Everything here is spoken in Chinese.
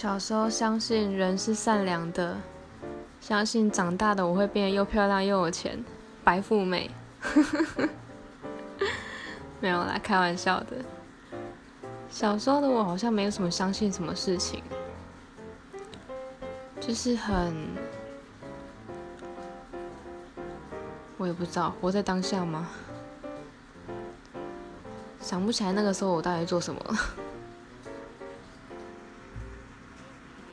小时候相信人是善良的相信长大的我会变得又漂亮又有钱白富美。没有啦开玩笑的。小时候的我好像没有什么相信什么事情就是很我也不知道活在当下吗？想不起来那个时候我到底做什么。了